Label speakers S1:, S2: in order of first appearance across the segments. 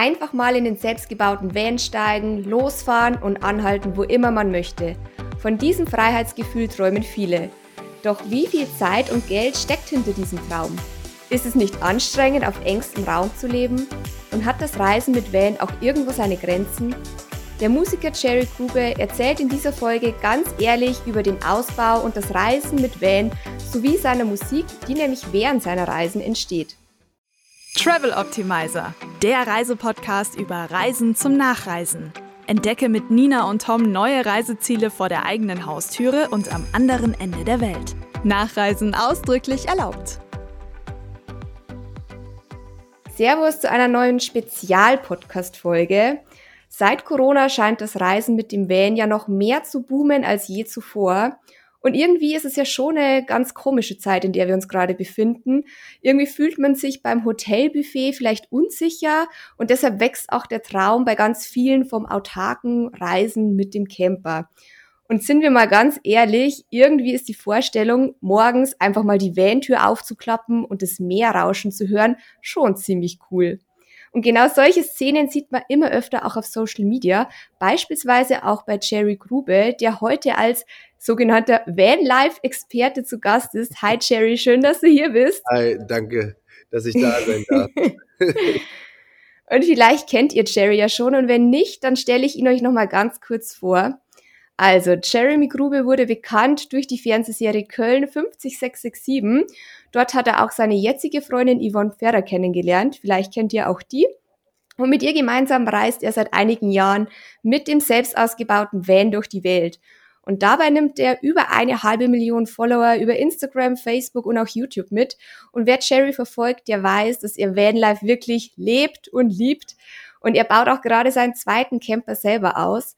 S1: Einfach mal in den selbstgebauten Van steigen, losfahren und anhalten, wo immer man möchte. Von diesem Freiheitsgefühl träumen viele. Doch wie viel Zeit und Geld steckt hinter diesem Traum? Ist es nicht anstrengend, auf engstem Raum zu leben? Und hat das Reisen mit Van auch irgendwo seine Grenzen? Der Musiker Jerry Grube erzählt in dieser Folge ganz ehrlich über den Ausbau und das Reisen mit Van sowie seiner Musik, die nämlich während seiner Reisen entsteht.
S2: Travel Optimizer, der Reisepodcast über Reisen zum Nachreisen. Entdecke mit Nina und Tom neue Reiseziele vor der eigenen Haustüre und am anderen Ende der Welt. Nachreisen ausdrücklich erlaubt.
S1: Servus zu einer neuen Spezial-Podcast-Folge. Seit Corona scheint das Reisen mit dem Van ja noch mehr zu boomen als je zuvor. Und irgendwie ist es ja schon eine ganz komische Zeit, in der wir uns gerade befinden. Irgendwie fühlt man sich beim Hotelbuffet vielleicht unsicher und deshalb wächst auch der Traum bei ganz vielen vom autarken Reisen mit dem Camper. Und sind wir mal ganz ehrlich, irgendwie ist die Vorstellung, morgens einfach mal die Van-Tür aufzuklappen und das Meerrauschen zu hören, schon ziemlich cool. Und genau solche Szenen sieht man immer öfter auch auf Social Media, beispielsweise auch bei Jerry Grube, der heute als sogenannter Van-Life-Experte zu Gast ist. Hi Jerry, schön, dass du hier bist.
S3: Hi, danke, dass ich da sein darf.
S1: und vielleicht kennt ihr Jerry ja schon und wenn nicht, dann stelle ich ihn euch nochmal ganz kurz vor. Also, Jeremy Grube wurde bekannt durch die Fernsehserie Köln 50667. Dort hat er auch seine jetzige Freundin Yvonne Ferrer kennengelernt. Vielleicht kennt ihr auch die. Und mit ihr gemeinsam reist er seit einigen Jahren mit dem selbst ausgebauten Van durch die Welt. Und dabei nimmt er über eine halbe Million Follower über Instagram, Facebook und auch YouTube mit. Und wer Jerry verfolgt, der weiß, dass er Vanlife wirklich lebt und liebt. Und er baut auch gerade seinen zweiten Camper selber aus.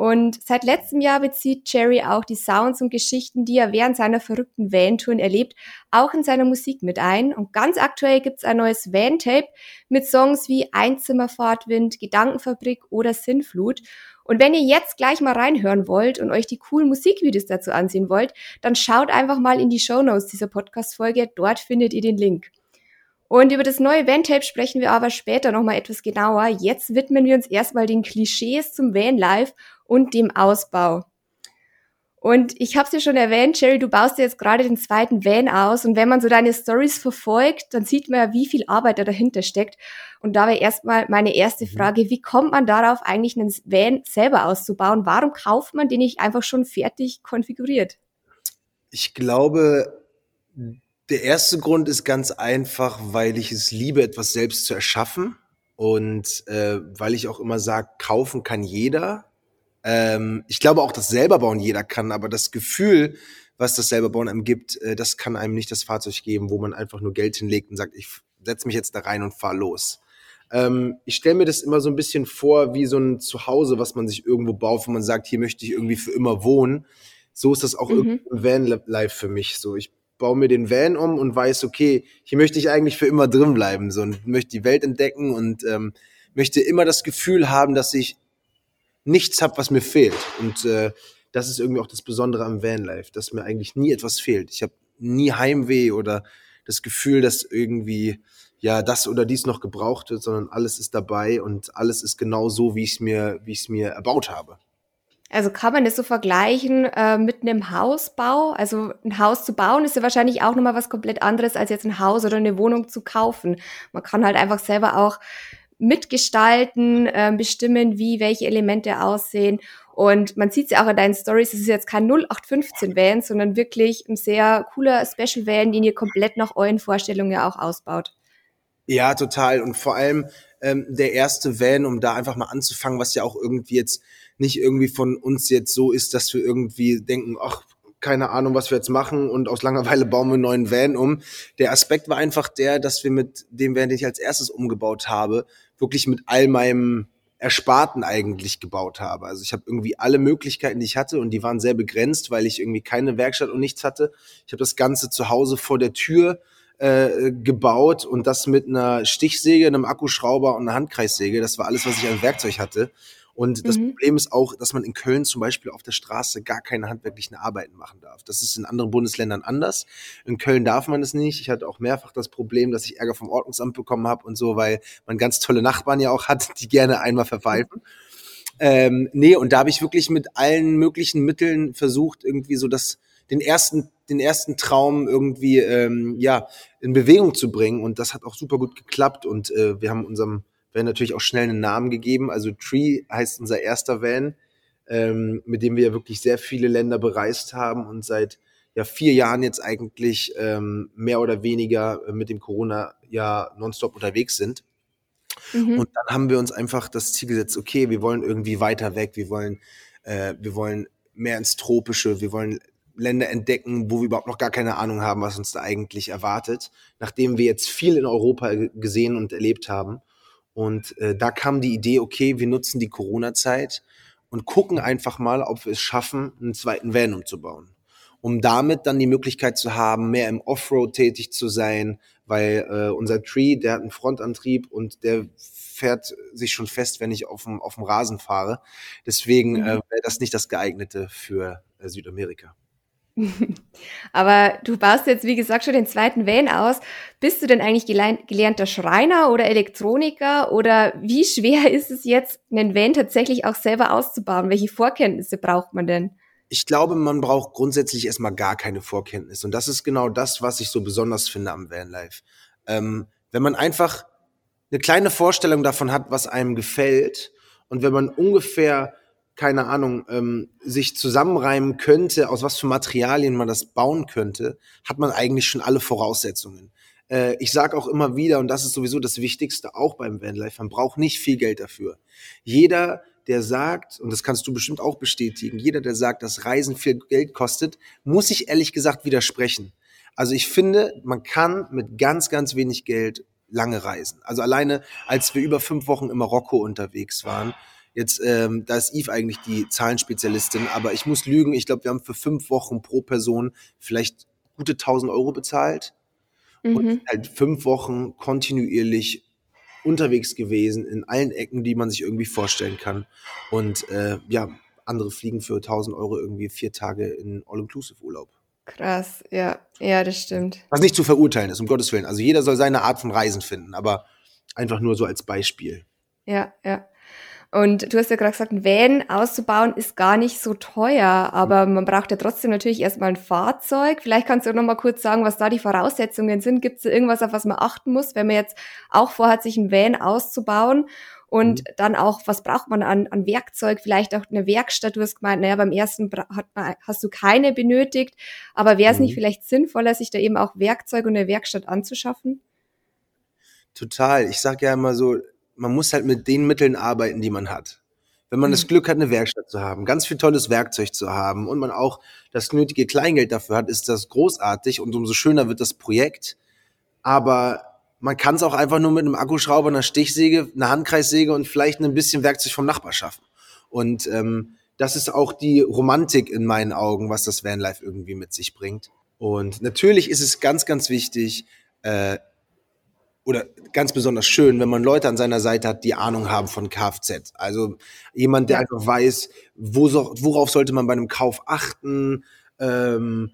S1: Und seit letztem Jahr bezieht Jerry auch die Sounds und Geschichten, die er während seiner verrückten Van-Touren erlebt, auch in seiner Musik mit ein. Und ganz aktuell gibt's ein neues Van-Tape mit Songs wie Einzimmerfahrtwind, Gedankenfabrik oder Sinnflut. Und wenn ihr jetzt gleich mal reinhören wollt und euch die coolen Musikvideos dazu ansehen wollt, dann schaut einfach mal in die Show Notes dieser Podcast-Folge. Dort findet ihr den Link. Und über das neue Van-Tape sprechen wir aber später nochmal etwas genauer. Jetzt widmen wir uns erstmal den Klischees zum Vanlife und dem Ausbau. Und ich habe es ja schon erwähnt, Jerry, du baust ja jetzt gerade den zweiten Van aus. Und wenn man so deine Stories verfolgt, dann sieht man ja, wie viel Arbeit da dahinter steckt. Und dabei erstmal meine erste mhm. Frage, wie kommt man darauf, eigentlich einen Van selber auszubauen? Warum kauft man den nicht einfach schon fertig konfiguriert?
S3: Ich glaube, der erste Grund ist ganz einfach, weil ich es liebe, etwas selbst zu erschaffen und äh, weil ich auch immer sage, kaufen kann jeder. Ähm, ich glaube auch, dass selber bauen jeder kann, aber das Gefühl, was das selber bauen einem gibt, äh, das kann einem nicht das Fahrzeug geben, wo man einfach nur Geld hinlegt und sagt, ich setze mich jetzt da rein und fahr los. Ähm, ich stelle mir das immer so ein bisschen vor wie so ein Zuhause, was man sich irgendwo baut, wo man sagt, hier möchte ich irgendwie für immer wohnen. So ist das auch mhm. Van-Life für mich. So, ich baue mir den Van um und weiß, okay, hier möchte ich eigentlich für immer drin bleiben so, und möchte die Welt entdecken und ähm, möchte immer das Gefühl haben, dass ich nichts habe, was mir fehlt. Und äh, das ist irgendwie auch das Besondere am Vanlife, dass mir eigentlich nie etwas fehlt. Ich habe nie Heimweh oder das Gefühl, dass irgendwie ja das oder dies noch gebraucht wird, sondern alles ist dabei und alles ist genau so, wie ich es mir, wie ich es mir erbaut habe.
S1: Also kann man das so vergleichen äh, mit einem Hausbau? Also ein Haus zu bauen ist ja wahrscheinlich auch nochmal was komplett anderes, als jetzt ein Haus oder eine Wohnung zu kaufen. Man kann halt einfach selber auch mitgestalten, äh, bestimmen, wie welche Elemente aussehen. Und man sieht es ja auch in deinen Stories, es ist jetzt kein 0815 Van, sondern wirklich ein sehr cooler Special Van, den ihr komplett nach euren Vorstellungen ja auch ausbaut.
S3: Ja, total. Und vor allem ähm, der erste Van, um da einfach mal anzufangen, was ja auch irgendwie jetzt nicht irgendwie von uns jetzt so ist, dass wir irgendwie denken, ach, keine Ahnung, was wir jetzt machen und aus Langeweile bauen wir einen neuen Van um. Der Aspekt war einfach der, dass wir mit dem Van, den ich als erstes umgebaut habe, wirklich mit all meinem Ersparten eigentlich gebaut habe. Also ich habe irgendwie alle Möglichkeiten, die ich hatte und die waren sehr begrenzt, weil ich irgendwie keine Werkstatt und nichts hatte. Ich habe das Ganze zu Hause vor der Tür äh, gebaut und das mit einer Stichsäge, einem Akkuschrauber und einer Handkreissäge. Das war alles, was ich an Werkzeug hatte Und das mhm. Problem ist auch, dass man in Köln zum Beispiel auf der Straße gar keine handwerklichen Arbeiten machen darf. Das ist in anderen Bundesländern anders. In Köln darf man es nicht. Ich hatte auch mehrfach das Problem, dass ich Ärger vom Ordnungsamt bekommen habe und so, weil man ganz tolle Nachbarn ja auch hat, die gerne einmal verpfeifen. Ähm, nee, und da habe ich wirklich mit allen möglichen Mitteln versucht, irgendwie so das, den ersten, den ersten Traum irgendwie ähm, ja in Bewegung zu bringen. Und das hat auch super gut geklappt. Und äh, wir haben unserem Van natürlich auch schnell einen Namen gegeben. Also Tree heißt unser erster Van, ähm, mit dem wir wirklich sehr viele Länder bereist haben und seit ja vier Jahren jetzt eigentlich ähm, mehr oder weniger mit dem Corona ja nonstop unterwegs sind. Mhm. Und dann haben wir uns einfach das Ziel gesetzt, okay, wir wollen irgendwie weiter weg, wir wollen, äh, wir wollen mehr ins Tropische, wir wollen Länder entdecken, wo wir überhaupt noch gar keine Ahnung haben, was uns da eigentlich erwartet, nachdem wir jetzt viel in Europa gesehen und erlebt haben. Und äh, da kam die Idee, okay, wir nutzen die Corona-Zeit und gucken einfach mal, ob wir es schaffen, einen zweiten Van umzubauen. Um damit dann die Möglichkeit zu haben, mehr im Offroad tätig zu sein, weil äh, unser Tree, der hat einen Frontantrieb und der fährt sich schon fest, wenn ich auf dem, auf dem Rasen fahre. Deswegen mhm. äh, wäre das nicht das geeignete für äh, Südamerika.
S1: Aber du baust jetzt, wie gesagt, schon den zweiten Van aus. Bist du denn eigentlich gelernter Schreiner oder Elektroniker? Oder wie schwer ist es jetzt, einen Van tatsächlich auch selber auszubauen? Welche Vorkenntnisse braucht man denn?
S3: Ich glaube, man braucht grundsätzlich erstmal gar keine Vorkenntnisse. Und das ist genau das, was ich so besonders finde am Vanlife. Ähm, wenn man einfach eine kleine Vorstellung davon hat, was einem gefällt und wenn man ungefähr keine Ahnung, ähm, sich zusammenreimen könnte, aus was für Materialien man das bauen könnte, hat man eigentlich schon alle Voraussetzungen. Äh, ich sage auch immer wieder, und das ist sowieso das Wichtigste auch beim Vanlife, man braucht nicht viel Geld dafür. Jeder, der sagt, und das kannst du bestimmt auch bestätigen, jeder, der sagt, dass Reisen viel Geld kostet, muss ich ehrlich gesagt widersprechen. Also ich finde, man kann mit ganz, ganz wenig Geld lange reisen. Also alleine, als wir über fünf Wochen in Marokko unterwegs waren, Jetzt, ähm, da ist Eve eigentlich die Zahlenspezialistin, aber ich muss lügen. Ich glaube, wir haben für fünf Wochen pro Person vielleicht gute 1000 Euro bezahlt mhm. und halt fünf Wochen kontinuierlich unterwegs gewesen in allen Ecken, die man sich irgendwie vorstellen kann. Und äh, ja, andere fliegen für 1000 Euro irgendwie vier Tage in All-Inclusive-Urlaub.
S1: Krass, ja, ja, das stimmt.
S3: Was nicht zu verurteilen ist, um Gottes Willen. Also jeder soll seine Art von Reisen finden, aber einfach nur so als Beispiel.
S1: Ja, ja. Und du hast ja gerade gesagt, ein Van auszubauen ist gar nicht so teuer, aber man braucht ja trotzdem natürlich erstmal ein Fahrzeug. Vielleicht kannst du noch mal kurz sagen, was da die Voraussetzungen sind. Gibt es irgendwas, auf was man achten muss, wenn man jetzt auch vorhat, sich ein Van auszubauen? Und mhm. dann auch, was braucht man an, an Werkzeug? Vielleicht auch eine Werkstatt. Du hast gemeint, naja, beim ersten hat man, hast du keine benötigt. Aber wäre es mhm. nicht vielleicht sinnvoller, sich da eben auch Werkzeug und eine Werkstatt anzuschaffen?
S3: Total. Ich sage ja immer so, man muss halt mit den Mitteln arbeiten, die man hat. Wenn man mhm. das Glück hat, eine Werkstatt zu haben, ganz viel tolles Werkzeug zu haben und man auch das nötige Kleingeld dafür hat, ist das großartig und umso schöner wird das Projekt. Aber man kann es auch einfach nur mit einem Akkuschrauber, einer Stichsäge, einer Handkreissäge und vielleicht ein bisschen Werkzeug vom Nachbar schaffen. Und ähm, das ist auch die Romantik in meinen Augen, was das Vanlife irgendwie mit sich bringt. Und natürlich ist es ganz, ganz wichtig, äh, oder ganz besonders schön, wenn man Leute an seiner Seite hat, die Ahnung haben von Kfz. Also jemand, der ja. einfach weiß, wo so, worauf sollte man bei einem Kauf achten, ähm,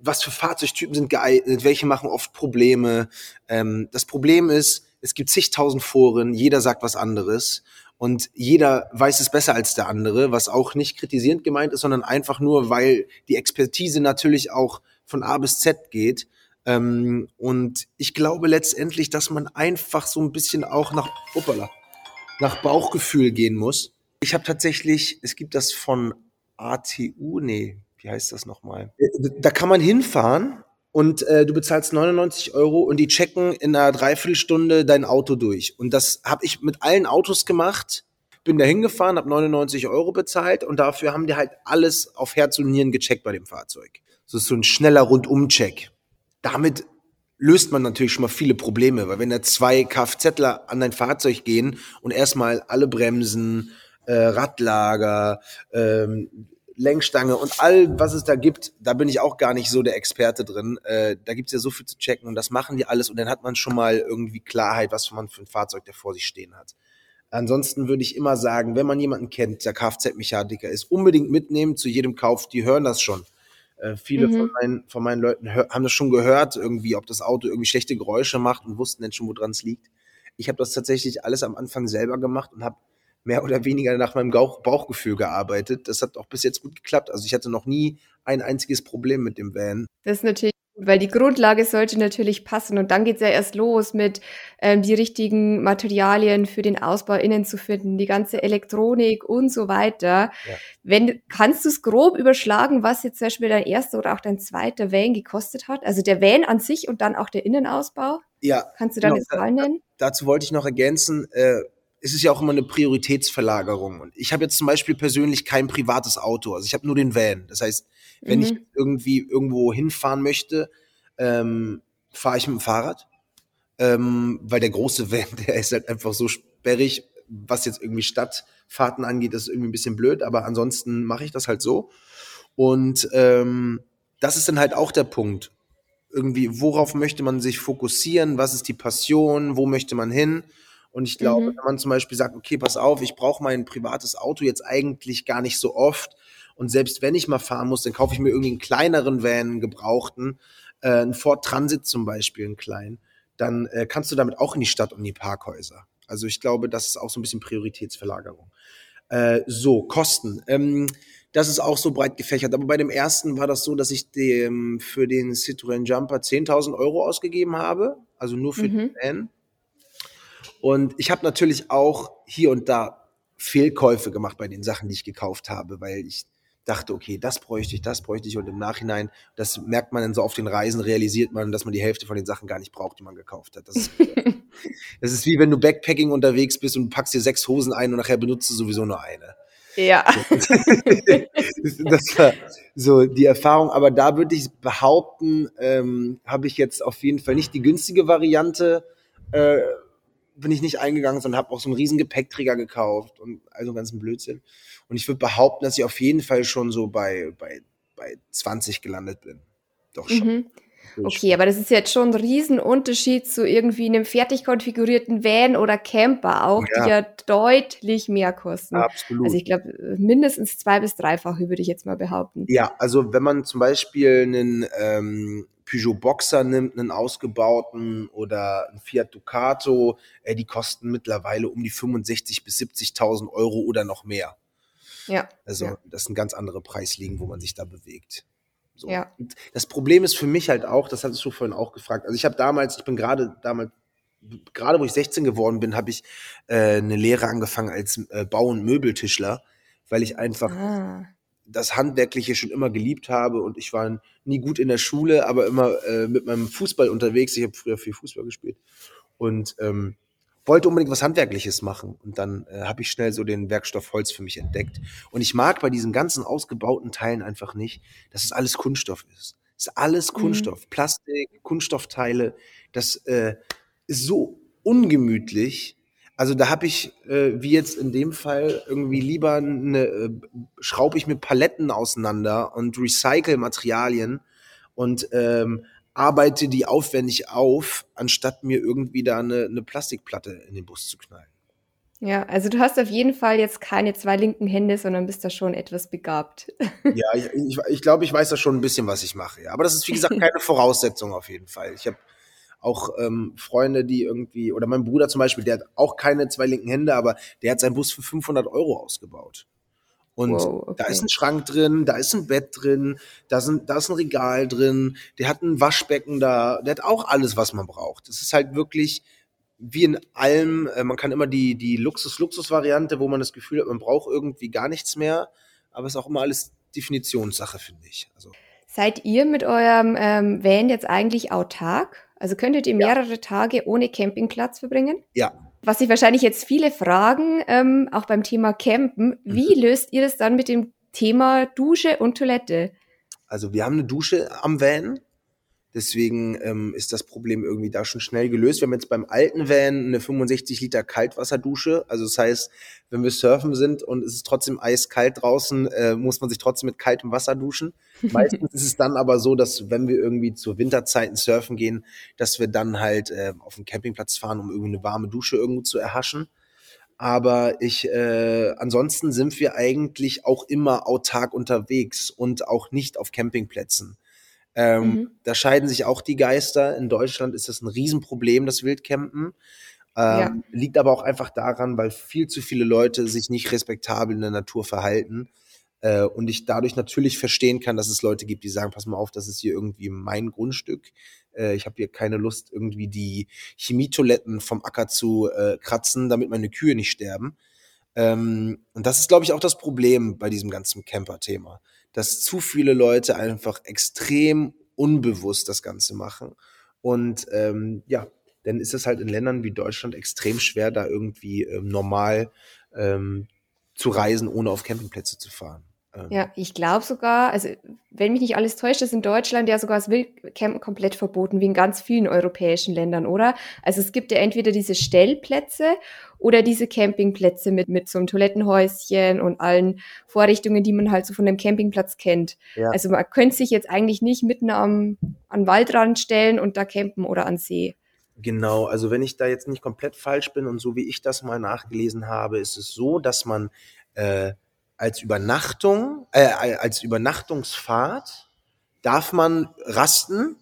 S3: was für Fahrzeugtypen sind geeignet, welche machen oft Probleme. Ähm, das Problem ist, es gibt zigtausend Foren, jeder sagt was anderes und jeder weiß es besser als der andere, was auch nicht kritisierend gemeint ist, sondern einfach nur, weil die Expertise natürlich auch von A bis Z geht. Ähm, und ich glaube letztendlich, dass man einfach so ein bisschen auch nach, hoppala, nach Bauchgefühl gehen muss. Ich habe tatsächlich, es gibt das von ATU, nee, wie heißt das nochmal? Da kann man hinfahren und äh, du bezahlst 99 Euro und die checken in einer Dreiviertelstunde dein Auto durch. Und das habe ich mit allen Autos gemacht. Bin da hingefahren, habe 99 Euro bezahlt und dafür haben die halt alles auf Herz und Nieren gecheckt bei dem Fahrzeug. Das ist so ein schneller Rundum-Check damit löst man natürlich schon mal viele Probleme, weil wenn da zwei Kfzler an dein Fahrzeug gehen und erstmal alle Bremsen, äh, Radlager, ähm, Lenkstange und all, was es da gibt, da bin ich auch gar nicht so der Experte drin. Äh, da gibt's ja so viel zu checken und das machen die alles und dann hat man schon mal irgendwie Klarheit, was man für ein Fahrzeug da vor sich stehen hat. Ansonsten würde ich immer sagen, wenn man jemanden kennt, der Kfz-Mechaniker ist, unbedingt mitnehmen zu jedem Kauf. Die hören das schon. Äh, viele mhm. von, meinen, von meinen Leuten haben das schon gehört, irgendwie, ob das Auto irgendwie schlechte Geräusche macht und wussten dann schon, woran es liegt. Ich habe das tatsächlich alles am Anfang selber gemacht und habe mehr oder weniger nach meinem Bauch, Bauchgefühl gearbeitet. Das hat auch bis jetzt gut geklappt. Also ich hatte noch nie ein einziges Problem mit dem Van.
S1: Das ist natürlich weil die Grundlage sollte natürlich passen und dann geht's ja erst los mit ähm, die richtigen Materialien für den Ausbau innen zu finden, die ganze Elektronik und so weiter. Ja. Wenn kannst du es grob überschlagen, was jetzt zum Beispiel dein erster oder auch dein zweiter Van gekostet hat? Also der Van an sich und dann auch der Innenausbau?
S3: Ja.
S1: Kannst du da genau, eine Zahl nennen?
S3: Dazu wollte ich noch ergänzen, äh, es ist ja auch immer eine Prioritätsverlagerung. Und ich habe jetzt zum Beispiel persönlich kein privates Auto. Also ich habe nur den Van. Das heißt, wenn mhm. ich irgendwie irgendwo hinfahren möchte, ähm, fahre ich mit dem Fahrrad. Ähm, weil der große Van, der ist halt einfach so sperrig, was jetzt irgendwie Stadtfahrten angeht, ist irgendwie ein bisschen blöd, aber ansonsten mache ich das halt so. Und ähm, das ist dann halt auch der Punkt. Irgendwie, worauf möchte man sich fokussieren? Was ist die Passion? Wo möchte man hin? Und ich glaube, mhm. wenn man zum Beispiel sagt, okay, pass auf, ich brauche mein privates Auto jetzt eigentlich gar nicht so oft. Und selbst wenn ich mal fahren muss, dann kaufe ich mir irgendwie einen kleineren Van, einen gebrauchten, äh, einen Ford Transit zum Beispiel, einen kleinen. Dann äh, kannst du damit auch in die Stadt und die Parkhäuser. Also ich glaube, das ist auch so ein bisschen Prioritätsverlagerung. Äh, so, Kosten. Ähm, das ist auch so breit gefächert. Aber bei dem ersten war das so, dass ich dem für den Citroën Jumper 10.000 Euro ausgegeben habe. Also nur für mhm. den Van. Und ich habe natürlich auch hier und da Fehlkäufe gemacht bei den Sachen, die ich gekauft habe, weil ich dachte, okay, das bräuchte ich, das bräuchte ich und im Nachhinein, das merkt man dann so auf den Reisen, realisiert man, dass man die Hälfte von den Sachen gar nicht braucht, die man gekauft hat. Das ist, das ist wie wenn du Backpacking unterwegs bist und packst dir sechs Hosen ein und nachher benutzt du sowieso nur eine.
S1: Ja.
S3: das war so die Erfahrung, aber da würde ich behaupten, ähm, habe ich jetzt auf jeden Fall nicht die günstige Variante äh, bin ich nicht eingegangen, sondern habe auch so einen riesen Gepäckträger gekauft und also ganzen Blödsinn. Und ich würde behaupten, dass ich auf jeden Fall schon so bei, bei, bei 20 gelandet bin. Doch schon. Mhm.
S1: Okay, aber das ist jetzt schon ein Riesenunterschied zu irgendwie einem fertig konfigurierten Van oder Camper auch, ja. die ja deutlich mehr kosten.
S3: Absolut.
S1: Also ich glaube, mindestens zwei- bis dreifach, würde ich jetzt mal behaupten.
S3: Ja, also wenn man zum Beispiel einen ähm, Peugeot Boxer nimmt, einen ausgebauten oder einen Fiat Ducato, äh, die kosten mittlerweile um die 65.000 bis 70.000 Euro oder noch mehr.
S1: Ja.
S3: Also
S1: ja.
S3: das sind ganz andere Preisligen, wo man sich da bewegt.
S1: So. Ja.
S3: Und das Problem ist für mich halt auch, das hattest du vorhin auch gefragt. Also ich habe damals, ich bin gerade damals, gerade wo ich 16 geworden bin, habe ich äh, eine Lehre angefangen als äh, Bau- und Möbeltischler, weil ich einfach ah das Handwerkliche schon immer geliebt habe und ich war nie gut in der Schule, aber immer äh, mit meinem Fußball unterwegs. Ich habe früher viel Fußball gespielt und ähm, wollte unbedingt was Handwerkliches machen. Und dann äh, habe ich schnell so den Werkstoff Holz für mich entdeckt. Und ich mag bei diesen ganzen ausgebauten Teilen einfach nicht, dass es alles Kunststoff ist. Es ist alles mhm. Kunststoff, mhm. Plastik, Kunststoffteile. Das äh, ist so ungemütlich also da habe ich, äh, wie jetzt in dem Fall, irgendwie lieber eine, äh, schraube ich mir Paletten auseinander und recycle Materialien und ähm, arbeite die aufwendig auf, anstatt mir irgendwie da eine, eine Plastikplatte in den Bus zu knallen.
S1: Ja, also du hast auf jeden Fall jetzt keine zwei linken Hände, sondern bist da schon etwas begabt.
S3: Ja, ich, ich, ich glaube, ich weiß da schon ein bisschen, was ich mache. Ja. Aber das ist, wie gesagt, keine Voraussetzung auf jeden Fall. Ich habe auch ähm, Freunde, die irgendwie, oder mein Bruder zum Beispiel, der hat auch keine zwei linken Hände, aber der hat seinen Bus für 500 Euro ausgebaut. Und wow, okay. da ist ein Schrank drin, da ist ein Bett drin, da, sind, da ist ein Regal drin, der hat ein Waschbecken da, der hat auch alles, was man braucht. Das ist halt wirklich wie in allem, äh, man kann immer die, die Luxus-Luxus-Variante, wo man das Gefühl hat, man braucht irgendwie gar nichts mehr, aber es ist auch immer alles Definitionssache, finde ich. Also.
S1: Seid ihr mit eurem ähm, Van jetzt eigentlich autark? Also könntet ihr mehrere ja. Tage ohne Campingplatz verbringen?
S3: Ja.
S1: Was sich wahrscheinlich jetzt viele fragen, ähm, auch beim Thema Campen, wie mhm. löst ihr das dann mit dem Thema Dusche und Toilette?
S3: Also wir haben eine Dusche am Van, Deswegen ähm, ist das Problem irgendwie da schon schnell gelöst. Wir haben jetzt beim alten Van eine 65 Liter Kaltwasserdusche. Also das heißt, wenn wir surfen sind und es ist trotzdem eiskalt draußen, äh, muss man sich trotzdem mit kaltem Wasser duschen. Meistens ist es dann aber so, dass wenn wir irgendwie zu Winterzeiten surfen gehen, dass wir dann halt äh, auf den Campingplatz fahren, um irgendwie eine warme Dusche irgendwo zu erhaschen. Aber ich, äh, ansonsten sind wir eigentlich auch immer autark unterwegs und auch nicht auf Campingplätzen. Ähm, mhm. Da scheiden sich auch die Geister. In Deutschland ist das ein Riesenproblem, das Wildcampen. Ähm, ja. Liegt aber auch einfach daran, weil viel zu viele Leute sich nicht respektabel in der Natur verhalten. Äh, und ich dadurch natürlich verstehen kann, dass es Leute gibt, die sagen, pass mal auf, das ist hier irgendwie mein Grundstück. Äh, ich habe hier keine Lust, irgendwie die Chemietoiletten vom Acker zu äh, kratzen, damit meine Kühe nicht sterben. Ähm, und das ist, glaube ich, auch das Problem bei diesem ganzen Camper-Thema, dass zu viele Leute einfach extrem unbewusst das Ganze machen. Und ähm, ja, dann ist es halt in Ländern wie Deutschland extrem schwer, da irgendwie ähm, normal ähm, zu reisen, ohne auf Campingplätze zu fahren.
S1: Ähm. Ja, ich glaube sogar, also wenn mich nicht alles täuscht, ist in Deutschland ja sogar das Wildcampen komplett verboten, wie in ganz vielen europäischen Ländern, oder? Also es gibt ja entweder diese Stellplätze oder diese Campingplätze mit, mit so einem Toilettenhäuschen und allen Vorrichtungen, die man halt so von dem Campingplatz kennt. Ja. Also man könnte sich jetzt eigentlich nicht mitten am, an Waldrand stellen und da campen oder an See.
S3: Genau, also wenn ich da jetzt nicht komplett falsch bin und so wie ich das mal nachgelesen habe, ist es so, dass man äh, als Übernachtung, äh, als Übernachtungsfahrt darf man rasten,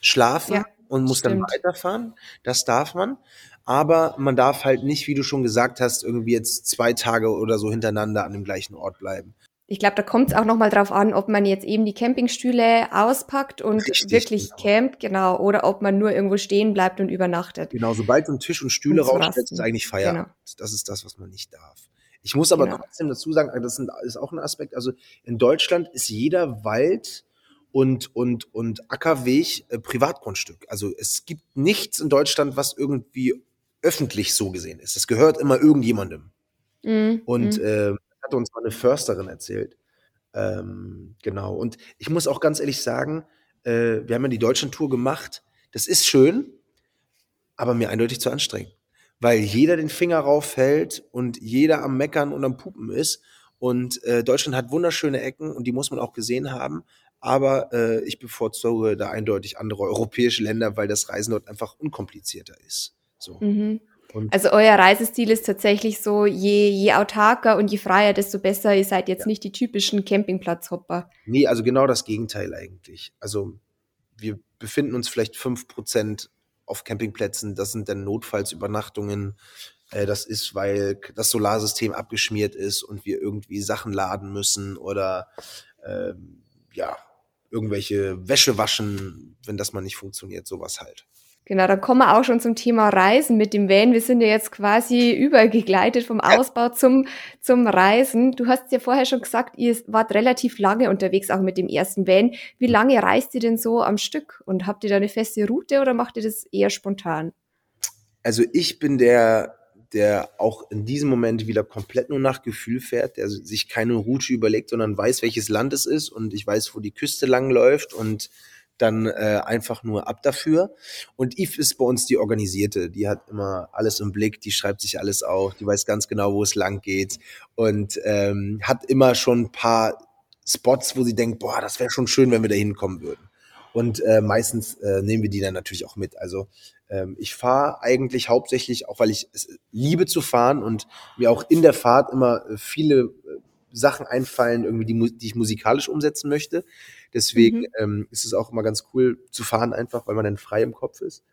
S3: schlafen ja, und muss stimmt. dann weiterfahren. Das darf man. Aber man darf halt nicht, wie du schon gesagt hast, irgendwie jetzt zwei Tage oder so hintereinander an dem gleichen Ort bleiben.
S1: Ich glaube, da kommt es auch nochmal drauf an, ob man jetzt eben die Campingstühle auspackt und Richtig, wirklich genau. campt, genau, oder ob man nur irgendwo stehen bleibt und übernachtet.
S3: Genau, sobald du einen Tisch und Stühle rausstellst, ist eigentlich Feierabend. Genau. Das ist das, was man nicht darf. Ich muss aber genau. trotzdem dazu sagen, das ist auch ein Aspekt, also in Deutschland ist jeder Wald und, und, und Ackerweg äh, Privatgrundstück. Also es gibt nichts in Deutschland, was irgendwie öffentlich so gesehen ist. Es gehört immer irgendjemandem. Mhm. Und äh, hat uns mal eine Försterin erzählt. Ähm, genau. Und ich muss auch ganz ehrlich sagen, äh, wir haben ja die Deutschland-Tour gemacht. Das ist schön, aber mir eindeutig zu anstrengend weil jeder den Finger raufhält und jeder am Meckern und am Pupen ist. Und äh, Deutschland hat wunderschöne Ecken und die muss man auch gesehen haben. Aber äh, ich bevorzuge da eindeutig andere europäische Länder, weil das Reisen dort einfach unkomplizierter ist. So.
S1: Mhm. also euer Reisestil ist tatsächlich so, je, je autarker und je freier, desto besser. Ihr seid jetzt ja. nicht die typischen Campingplatzhopper.
S3: Nee, also genau das Gegenteil eigentlich. Also wir befinden uns vielleicht fünf Prozent auf Campingplätzen. Das sind dann Notfallsübernachtungen. Äh, das ist, weil das Solarsystem abgeschmiert ist und wir irgendwie Sachen laden müssen oder äh, ja, irgendwelche Wäsche waschen, wenn das mal nicht funktioniert, sowas halt.
S1: Genau, dann kommen wir auch schon zum Thema Reisen mit dem Van. Wir sind ja jetzt quasi übergegleitet vom Ausbau zum, zum Reisen. Du hast ja vorher schon gesagt, ihr wart relativ lange unterwegs, auch mit dem ersten Van. Wie lange reist ihr denn so am Stück? Und habt ihr da eine feste Route oder macht ihr das eher spontan?
S3: Also ich bin der, der auch in diesem Moment wieder komplett nur nach Gefühl fährt, der sich keine Route überlegt, sondern weiß, welches Land es ist und ich weiß, wo die Küste lang läuft und dann äh, einfach nur ab dafür. Und Eve ist bei uns die Organisierte. Die hat immer alles im Blick, die schreibt sich alles auf, die weiß ganz genau, wo es lang geht und ähm, hat immer schon ein paar Spots, wo sie denkt, boah, das wäre schon schön, wenn wir da hinkommen würden. Und äh, meistens äh, nehmen wir die dann natürlich auch mit. Also ähm, ich fahre eigentlich hauptsächlich, auch weil ich es liebe zu fahren und mir auch in der Fahrt immer viele äh, Sachen einfallen, irgendwie die, die ich musikalisch umsetzen möchte. Deswegen mhm. ähm, ist es auch immer ganz cool zu fahren, einfach weil man dann frei im Kopf ist.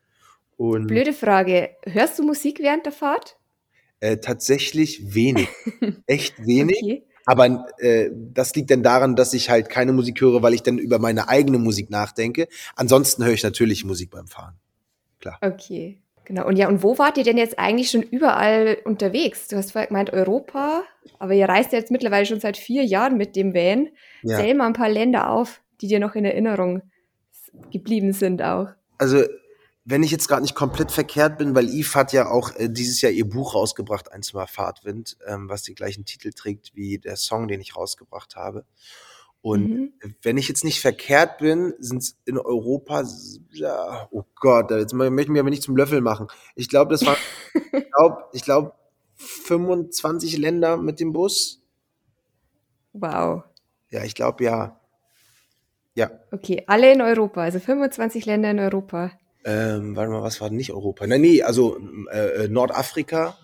S1: Und Blöde Frage. Hörst du Musik während der Fahrt?
S3: Äh, tatsächlich wenig. Echt wenig. Okay. Aber äh, das liegt dann daran, dass ich halt keine Musik höre, weil ich dann über meine eigene Musik nachdenke. Ansonsten höre ich natürlich Musik beim Fahren. Klar.
S1: Okay. Genau. Und ja, und wo wart ihr denn jetzt eigentlich schon überall unterwegs? Du hast vorher gemeint Europa, aber ihr reist jetzt mittlerweile schon seit vier Jahren mit dem Van. Ja. Zähl mal ein paar Länder auf, die dir noch in Erinnerung geblieben sind auch.
S3: Also, wenn ich jetzt gerade nicht komplett verkehrt bin, weil Eve hat ja auch äh, dieses Jahr ihr Buch rausgebracht, Eins mal Fahrtwind, ähm, was den gleichen Titel trägt wie der Song, den ich rausgebracht habe. Und mhm. wenn ich jetzt nicht verkehrt bin, sind es in Europa, ja, oh Gott, jetzt möchte ich mich aber nicht zum Löffel machen. Ich glaube, das war, ich glaube, ich glaube, 25 Länder mit dem Bus.
S1: Wow.
S3: Ja, ich glaube, ja. Ja.
S1: Okay, alle in Europa, also 25 Länder in Europa.
S3: Ähm, warte mal, was war nicht Europa? Nein, nee, also äh, äh, Nordafrika.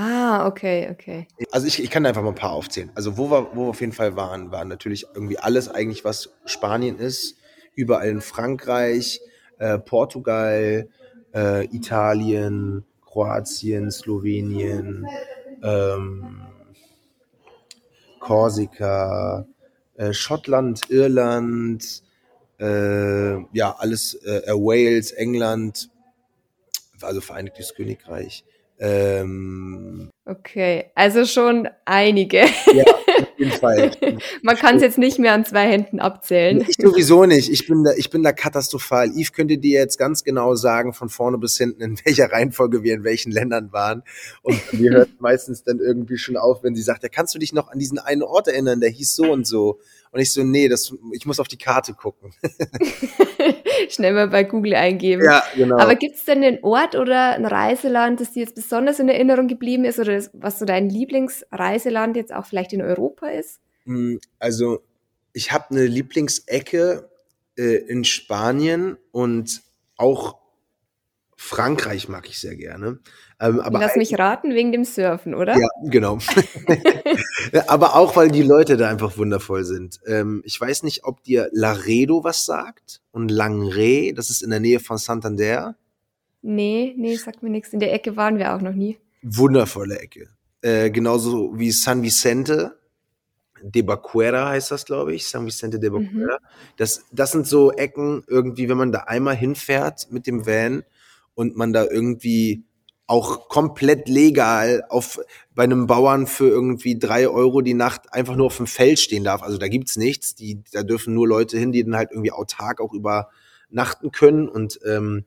S1: Ah, okay, okay.
S3: Also ich, ich kann einfach mal ein paar aufzählen. Also wo wir, wo wir auf jeden Fall waren, war natürlich irgendwie alles eigentlich, was Spanien ist. Überall in Frankreich, äh, Portugal, äh, Italien, Kroatien, Slowenien, ähm, Korsika, äh, Schottland, Irland, äh, ja, alles, äh, äh, Wales, England, also Vereinigtes Königreich. Ähm,
S1: okay, also schon einige.
S3: Ja, auf jeden Fall.
S1: Man kann es jetzt nicht mehr an zwei Händen abzählen.
S3: Ich sowieso nicht. Ich bin da, ich bin da katastrophal. Yves könnte dir jetzt ganz genau sagen, von vorne bis hinten, in welcher Reihenfolge wir in welchen Ländern waren. Und wir hört meistens dann irgendwie schon auf, wenn sie sagt, ja, kannst du dich noch an diesen einen Ort erinnern, der hieß so und so. Und ich so, nee, das, ich muss auf die Karte gucken.
S1: Schnell mal bei Google eingeben.
S3: Ja, genau.
S1: Aber gibt es denn einen Ort oder ein Reiseland, das dir jetzt besonders in Erinnerung geblieben ist oder das, was so dein Lieblingsreiseland jetzt auch vielleicht in Europa ist?
S3: Hm, also, ich habe eine Lieblingsecke äh, in Spanien und auch Frankreich mag ich sehr gerne.
S1: Ähm, aber Lass mich raten, wegen dem Surfen, oder?
S3: Ja, genau. aber auch, weil die Leute da einfach wundervoll sind. Ähm, ich weiß nicht, ob dir Laredo was sagt und Langre, das ist in der Nähe von Santander.
S1: Nee, nee, sagt mir nichts. In der Ecke waren wir auch noch nie.
S3: Wundervolle Ecke. Äh, genauso wie San Vicente de Baquera heißt das, glaube ich. San Vicente de Baquera. Mhm. Das, das sind so Ecken, irgendwie, wenn man da einmal hinfährt mit dem Van und man da irgendwie auch komplett legal auf bei einem Bauern für irgendwie drei Euro die Nacht einfach nur auf dem Feld stehen darf. Also da gibt's nichts. Die, da dürfen nur Leute hin, die dann halt irgendwie autark auch übernachten können und ähm,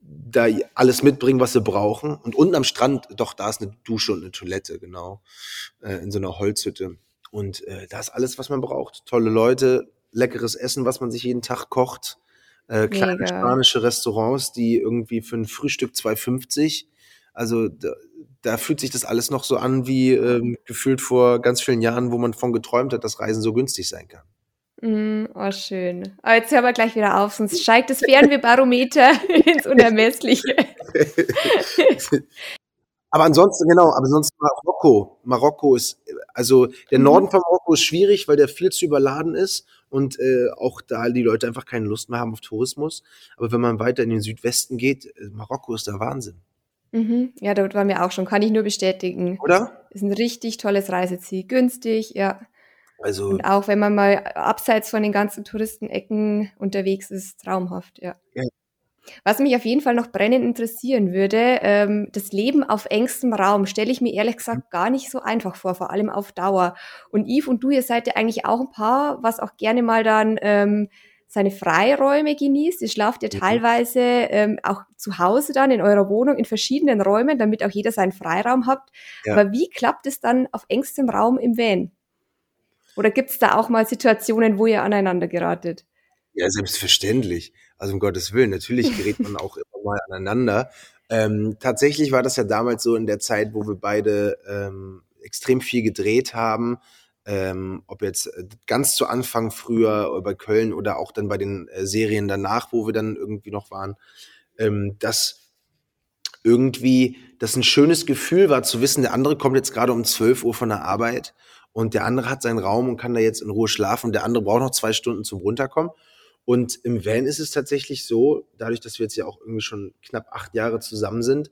S3: da alles mitbringen, was sie brauchen. Und unten am Strand, doch, da ist eine Dusche und eine Toilette, genau, äh, in so einer Holzhütte. Und äh, da ist alles, was man braucht. Tolle Leute, leckeres Essen, was man sich jeden Tag kocht. Äh, kleine Mega. spanische Restaurants, die irgendwie für ein Frühstück 2,50 also da, da fühlt sich das alles noch so an wie ähm, gefühlt vor ganz vielen Jahren, wo man von geträumt hat, dass Reisen so günstig sein kann.
S1: Mm, oh, schön. Aber jetzt hören wir gleich wieder auf, sonst steigt das Fernwehbarometer ins Unermessliche.
S3: aber ansonsten, genau, aber sonst Marokko. Marokko ist, also der mhm. Norden von Marokko ist schwierig, weil der viel zu überladen ist und äh, auch da die Leute einfach keine Lust mehr haben auf Tourismus. Aber wenn man weiter in den Südwesten geht, äh, Marokko ist der Wahnsinn.
S1: Mhm. Ja, dort waren wir auch schon, kann ich nur bestätigen.
S3: Oder?
S1: Ist ein richtig tolles Reiseziel, günstig, ja.
S3: Also
S1: Und auch wenn man mal abseits von den ganzen Touristenecken unterwegs ist, traumhaft, ja.
S3: Ja.
S1: Was mich auf jeden Fall noch brennend interessieren würde, ähm, das Leben auf engstem Raum stelle ich mir ehrlich gesagt gar nicht so einfach vor, vor allem auf Dauer. Und Yves und du, ihr seid ja eigentlich auch ein Paar, was auch gerne mal dann ähm, seine Freiräume genießt. Ihr schlaft ja mhm. teilweise ähm, auch zu Hause dann in eurer Wohnung in verschiedenen Räumen, damit auch jeder seinen Freiraum hat. Ja. Aber wie klappt es dann auf engstem Raum im Van? Oder gibt es da auch mal Situationen, wo ihr aneinander geratet?
S3: Ja, selbstverständlich. Also um Gottes Willen, natürlich gerät man auch immer mal aneinander. Ähm, tatsächlich war das ja damals so in der Zeit, wo wir beide ähm, extrem viel gedreht haben ähm, ob jetzt äh, ganz zu Anfang früher bei Köln oder auch dann bei den äh, Serien danach, wo wir dann irgendwie noch waren, ähm, dass irgendwie das ein schönes Gefühl war zu wissen, der andere kommt jetzt gerade um 12 Uhr von der Arbeit und der andere hat seinen Raum und kann da jetzt in Ruhe schlafen und der andere braucht noch zwei Stunden zum Runterkommen. Und im Van ist es tatsächlich so, dadurch, dass wir jetzt ja auch irgendwie schon knapp acht Jahre zusammen sind,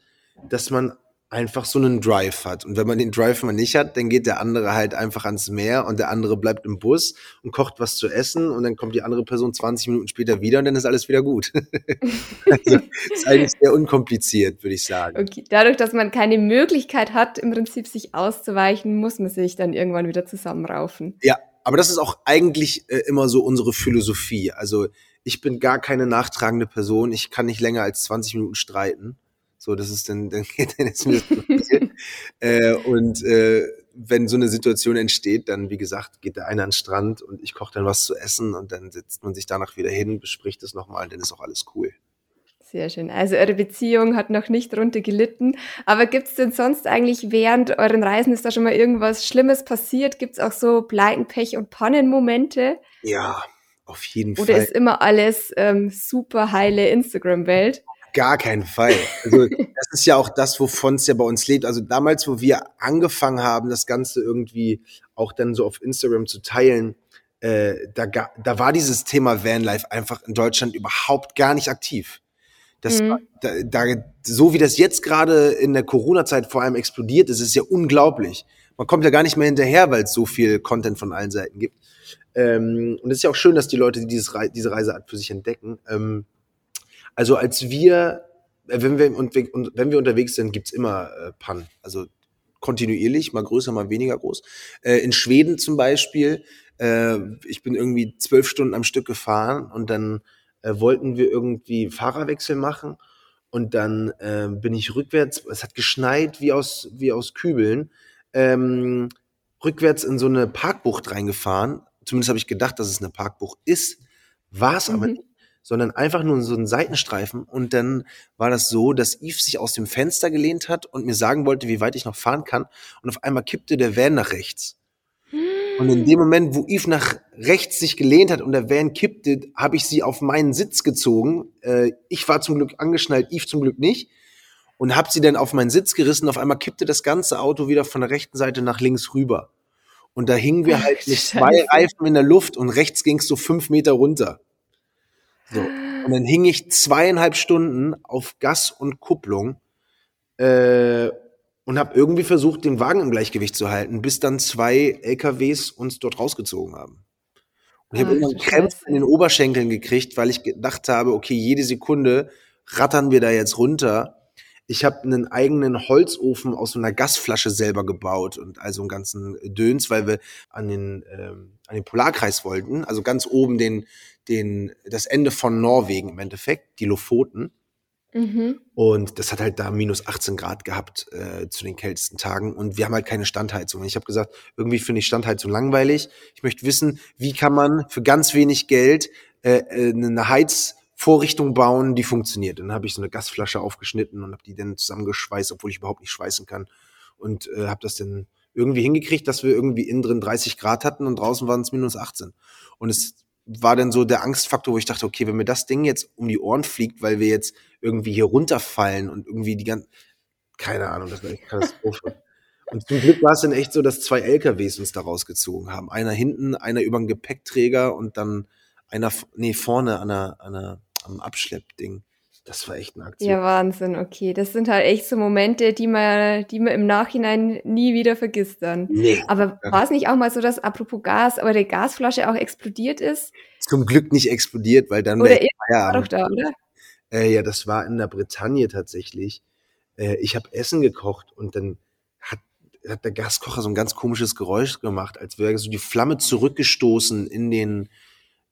S3: dass man einfach so einen Drive hat. Und wenn man den Drive mal nicht hat, dann geht der andere halt einfach ans Meer und der andere bleibt im Bus und kocht was zu essen und dann kommt die andere Person 20 Minuten später wieder und dann ist alles wieder gut. also ist eigentlich sehr unkompliziert, würde ich sagen.
S1: Okay. Dadurch, dass man keine Möglichkeit hat, im Prinzip sich auszuweichen, muss man sich dann irgendwann wieder zusammenraufen.
S3: Ja, aber das ist auch eigentlich äh, immer so unsere Philosophie. Also ich bin gar keine nachtragende Person. Ich kann nicht länger als 20 Minuten streiten. So, das ist dann, dann geht dann ist mir äh, Und äh, wenn so eine Situation entsteht, dann, wie gesagt, geht der eine an den Strand und ich koche dann was zu essen und dann setzt man sich danach wieder hin, bespricht es nochmal, dann ist auch alles cool.
S1: Sehr schön. Also eure Beziehung hat noch nicht runter gelitten. Aber gibt es denn sonst eigentlich während euren Reisen, ist da schon mal irgendwas Schlimmes passiert? Gibt es auch so Pleiten, Pech und Pannenmomente?
S3: Ja, auf jeden
S1: Oder
S3: Fall.
S1: Oder ist immer alles ähm, super heile Instagram-Welt?
S3: gar keinen Fall. Also das ist ja auch das, wovon es ja bei uns lebt. Also damals, wo wir angefangen haben, das Ganze irgendwie auch dann so auf Instagram zu teilen, äh, da, da war dieses Thema Vanlife einfach in Deutschland überhaupt gar nicht aktiv. Das, mhm. da, da, so wie das jetzt gerade in der Corona-Zeit vor allem explodiert ist, ist ja unglaublich. Man kommt ja gar nicht mehr hinterher, weil es so viel Content von allen Seiten gibt. Ähm, und es ist ja auch schön, dass die Leute dieses Re diese Reiseart für sich entdecken. Ähm, also als wir, äh, wenn wir, und, und wenn wir unterwegs sind, gibt's immer äh, Pannen. Also kontinuierlich, mal größer, mal weniger groß. Äh, in Schweden zum Beispiel, äh, ich bin irgendwie zwölf Stunden am Stück gefahren und dann äh, wollten wir irgendwie Fahrerwechsel machen und dann äh, bin ich rückwärts, es hat geschneit wie aus, wie aus Kübeln, ähm, rückwärts in so eine Parkbucht reingefahren. Zumindest habe ich gedacht, dass es eine Parkbucht ist. War es mhm. aber nicht sondern einfach nur so einen Seitenstreifen. Und dann war das so, dass Yves sich aus dem Fenster gelehnt hat und mir sagen wollte, wie weit ich noch fahren kann. Und auf einmal kippte der Van nach rechts. Und in dem Moment, wo Yves nach rechts sich gelehnt hat und der Van kippte, habe ich sie auf meinen Sitz gezogen. Äh, ich war zum Glück angeschnallt, Yves zum Glück nicht. Und habe sie dann auf meinen Sitz gerissen. Auf einmal kippte das ganze Auto wieder von der rechten Seite nach links rüber. Und da hingen wir halt mit zwei Reifen in der Luft und rechts ging es so fünf Meter runter. So. Und dann hing ich zweieinhalb Stunden auf Gas und Kupplung äh, und habe irgendwie versucht, den Wagen im Gleichgewicht zu halten, bis dann zwei LKWs uns dort rausgezogen haben. Und ich habe immer Krämpfe in den Oberschenkeln gekriegt, weil ich gedacht habe, okay, jede Sekunde rattern wir da jetzt runter. Ich habe einen eigenen Holzofen aus so einer Gasflasche selber gebaut und also einen ganzen Döns, weil wir an den, ähm, an den Polarkreis wollten, also ganz oben den, den, das Ende von Norwegen im Endeffekt, die Lofoten. Mhm. Und das hat halt da minus 18 Grad gehabt äh, zu den kältesten Tagen. Und wir haben halt keine Standheizung. Und ich habe gesagt, irgendwie finde ich Standheizung langweilig. Ich möchte wissen, wie kann man für ganz wenig Geld äh, äh eine Heizvorrichtung bauen, die funktioniert. Und dann habe ich so eine Gasflasche aufgeschnitten und habe die dann zusammengeschweißt, obwohl ich überhaupt nicht schweißen kann. Und äh, habe das dann irgendwie hingekriegt, dass wir irgendwie innen drin 30 Grad hatten und draußen waren es minus 18. Und es war dann so der Angstfaktor, wo ich dachte, okay, wenn mir das Ding jetzt um die Ohren fliegt, weil wir jetzt irgendwie hier runterfallen und irgendwie die ganze, keine Ahnung, das war echt Katastrophe. Und zum Glück war es dann echt so, dass zwei LKWs uns da rausgezogen haben. Einer hinten, einer über den Gepäckträger und dann einer, nee, vorne an der, an der, am Abschleppding. Das war echt eine Aktion.
S1: Ja, Wahnsinn, okay. Das sind halt echt so Momente, die man, die man im Nachhinein nie wieder vergisst dann. Nee. Aber war es nicht auch mal so, dass apropos Gas, aber die Gasflasche auch explodiert ist?
S3: Zum Glück nicht explodiert, weil dann.
S1: Oder war doch da, oder?
S3: Äh, ja, das war in der Bretagne tatsächlich. Äh, ich habe Essen gekocht und dann hat, hat der Gaskocher so ein ganz komisches Geräusch gemacht, als wäre so die Flamme zurückgestoßen in den,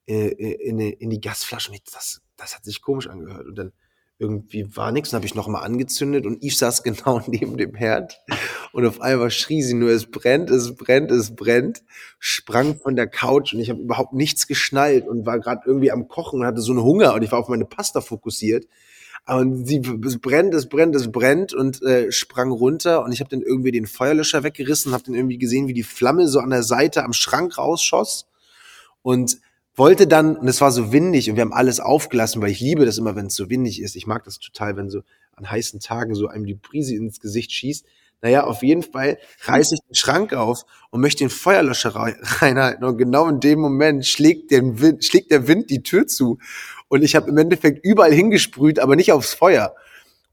S3: äh, äh in, in die Gasflaschen. Das, das hat sich komisch angehört. Und dann irgendwie war nichts. Dann habe ich noch mal angezündet und Yves saß genau neben dem Herd. Und auf einmal schrie sie nur, es brennt, es brennt, es brennt. Sprang von der Couch und ich habe überhaupt nichts geschnallt und war gerade irgendwie am Kochen und hatte so einen Hunger und ich war auf meine Pasta fokussiert. Und sie, es brennt, es brennt, es brennt und äh, sprang runter und ich habe dann irgendwie den Feuerlöscher weggerissen, habe dann irgendwie gesehen, wie die Flamme so an der Seite am Schrank rausschoss und wollte dann, und es war so windig und wir haben alles aufgelassen, weil ich liebe das immer, wenn es so windig ist. Ich mag das total, wenn so an heißen Tagen so einem die Brise ins Gesicht schießt. Naja, auf jeden Fall reiße ich den Schrank auf und möchte den Feuerlöscher reinhalten. Und genau in dem Moment schlägt der Wind, schlägt der Wind die Tür zu. Und ich habe im Endeffekt überall hingesprüht, aber nicht aufs Feuer.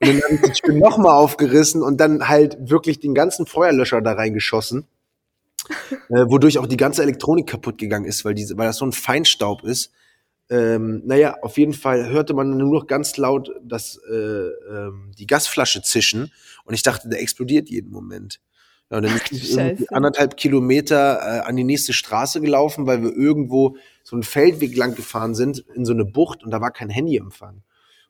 S3: Und dann habe ich die Tür nochmal aufgerissen und dann halt wirklich den ganzen Feuerlöscher da reingeschossen äh, wodurch auch die ganze Elektronik kaputt gegangen ist, weil, diese, weil das so ein Feinstaub ist. Ähm, naja, auf jeden Fall hörte man nur noch ganz laut das, äh, ähm, die Gasflasche zischen und ich dachte, der explodiert jeden Moment. Ja, und dann Ach, ist irgendwie anderthalb Kilometer äh, an die nächste Straße gelaufen, weil wir irgendwo so einen Feldweg lang gefahren sind in so eine Bucht und da war kein Handyempfang. Und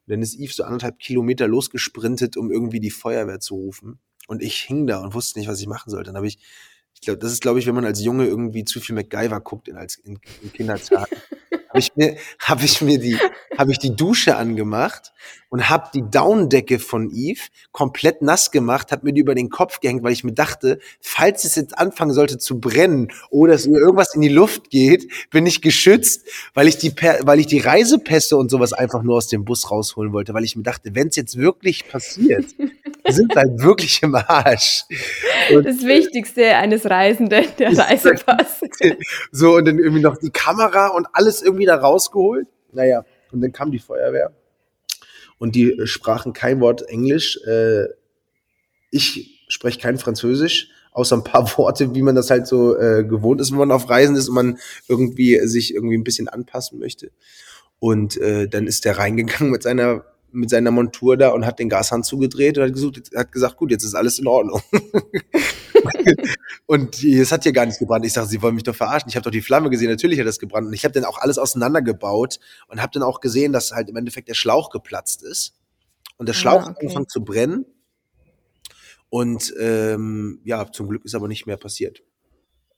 S3: dann ist Yves so anderthalb Kilometer losgesprintet, um irgendwie die Feuerwehr zu rufen. Und ich hing da und wusste nicht, was ich machen sollte. Dann habe ich ich glaube, das ist, glaube ich, wenn man als Junge irgendwie zu viel MacGyver guckt in, als in, in Kindertagen. habe ich mir, habe ich mir die, habe ich die Dusche angemacht und habe die Daunendecke von Eve komplett nass gemacht, habe mir die über den Kopf gehängt, weil ich mir dachte, falls es jetzt anfangen sollte zu brennen oder es mir irgendwas in die Luft geht, bin ich geschützt, weil ich die, weil ich die Reisepässe und sowas einfach nur aus dem Bus rausholen wollte, weil ich mir dachte, wenn es jetzt wirklich passiert, sind halt wirklich im Arsch.
S1: Und das Wichtigste eines Reisenden, der Reisepass.
S3: so, und dann irgendwie noch die Kamera und alles irgendwie da rausgeholt. Naja, und dann kam die Feuerwehr und die sprachen kein Wort Englisch. Äh, ich spreche kein Französisch, außer ein paar Worte, wie man das halt so äh, gewohnt ist, wenn man auf Reisen ist und man irgendwie sich irgendwie ein bisschen anpassen möchte. Und äh, dann ist der reingegangen mit seiner mit seiner Montur da und hat den Gashahn zugedreht und hat, gesucht, hat gesagt, gut, jetzt ist alles in Ordnung. und es hat hier gar nicht gebrannt. Ich sage, Sie wollen mich doch verarschen. Ich habe doch die Flamme gesehen. Natürlich hat das gebrannt. Und ich habe dann auch alles auseinandergebaut und habe dann auch gesehen, dass halt im Endeffekt der Schlauch geplatzt ist. Und der ah, Schlauch ah, okay. hat angefangen zu brennen. Und ähm, ja, zum Glück ist aber nicht mehr passiert.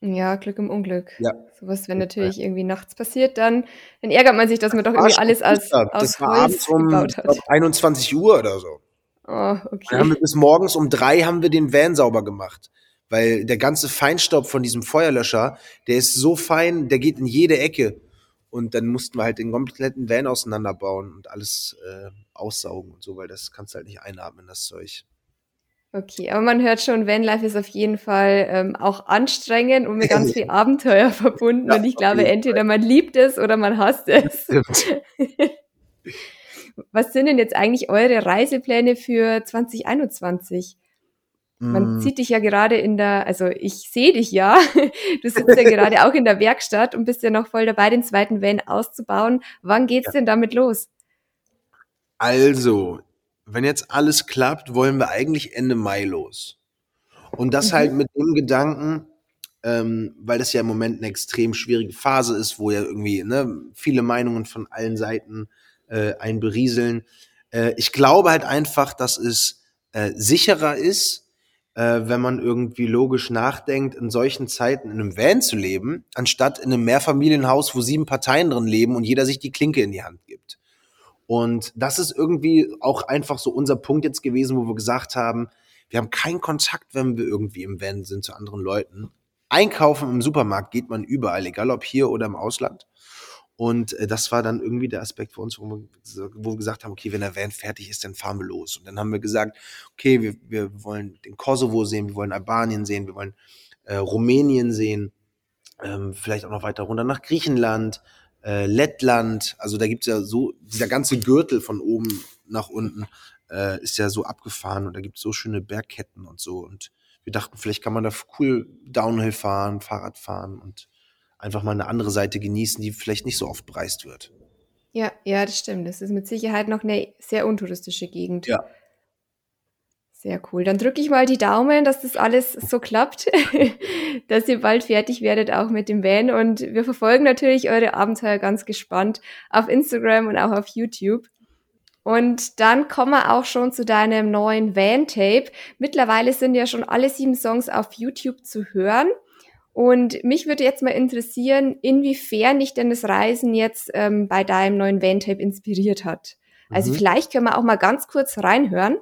S1: Ja, Glück im Unglück. Ja. Sowas, wenn natürlich ja. irgendwie nachts passiert, dann, dann ärgert man sich, dass man doch irgendwie alles als aus
S3: Das war Holz abends um hat. 21 Uhr oder so.
S1: Oh, okay.
S3: Dann haben wir bis morgens um drei haben wir den Van sauber gemacht. Weil der ganze Feinstaub von diesem Feuerlöscher, der ist so fein, der geht in jede Ecke. Und dann mussten wir halt den kompletten Van auseinanderbauen und alles äh, aussaugen und so, weil das kannst du halt nicht einatmen, das Zeug.
S1: Okay, aber man hört schon, Vanlife ist auf jeden Fall ähm, auch anstrengend und mit ganz viel Abenteuer verbunden. Ja, und ich glaube, entweder man liebt es oder man hasst es. Was sind denn jetzt eigentlich eure Reisepläne für 2021? Man mm. sieht dich ja gerade in der, also ich sehe dich ja, du sitzt ja gerade auch in der Werkstatt und bist ja noch voll dabei, den zweiten Van auszubauen. Wann geht's ja. denn damit los?
S3: Also, wenn jetzt alles klappt, wollen wir eigentlich Ende Mai los. Und das mhm. halt mit dem Gedanken, ähm, weil das ja im Moment eine extrem schwierige Phase ist, wo ja irgendwie ne, viele Meinungen von allen Seiten äh, einberieseln. Äh, ich glaube halt einfach, dass es äh, sicherer ist, äh, wenn man irgendwie logisch nachdenkt, in solchen Zeiten in einem Van zu leben, anstatt in einem Mehrfamilienhaus, wo sieben Parteien drin leben und jeder sich die Klinke in die Hand gibt. Und das ist irgendwie auch einfach so unser Punkt jetzt gewesen, wo wir gesagt haben, wir haben keinen Kontakt, wenn wir irgendwie im Van sind zu anderen Leuten. Einkaufen im Supermarkt geht man überall, egal ob hier oder im Ausland. Und äh, das war dann irgendwie der Aspekt für uns, wo wir, wo wir, gesagt haben, okay, wenn der Van fertig ist, dann fahren wir los. Und dann haben wir gesagt, okay, wir, wir wollen den Kosovo sehen, wir wollen Albanien sehen, wir wollen äh, Rumänien sehen, ähm, vielleicht auch noch weiter runter nach Griechenland, äh, Lettland, also da gibt's ja so, dieser ganze Gürtel von oben nach unten äh, ist ja so abgefahren und da gibt's so schöne Bergketten und so. Und wir dachten, vielleicht kann man da cool Downhill fahren, Fahrrad fahren und einfach mal eine andere Seite genießen, die vielleicht nicht so oft bereist wird.
S1: Ja, ja, das stimmt. Das ist mit Sicherheit noch eine sehr untouristische Gegend.
S3: Ja.
S1: Sehr cool. Dann drücke ich mal die Daumen, dass das alles so klappt, dass ihr bald fertig werdet auch mit dem Van. Und wir verfolgen natürlich eure Abenteuer ganz gespannt auf Instagram und auch auf YouTube. Und dann kommen wir auch schon zu deinem neuen Van-Tape. Mittlerweile sind ja schon alle sieben Songs auf YouTube zu hören. Und mich würde jetzt mal interessieren, inwiefern dich denn das Reisen jetzt ähm, bei deinem neuen Van-Tape inspiriert hat. Also mhm. vielleicht können wir auch mal ganz kurz reinhören.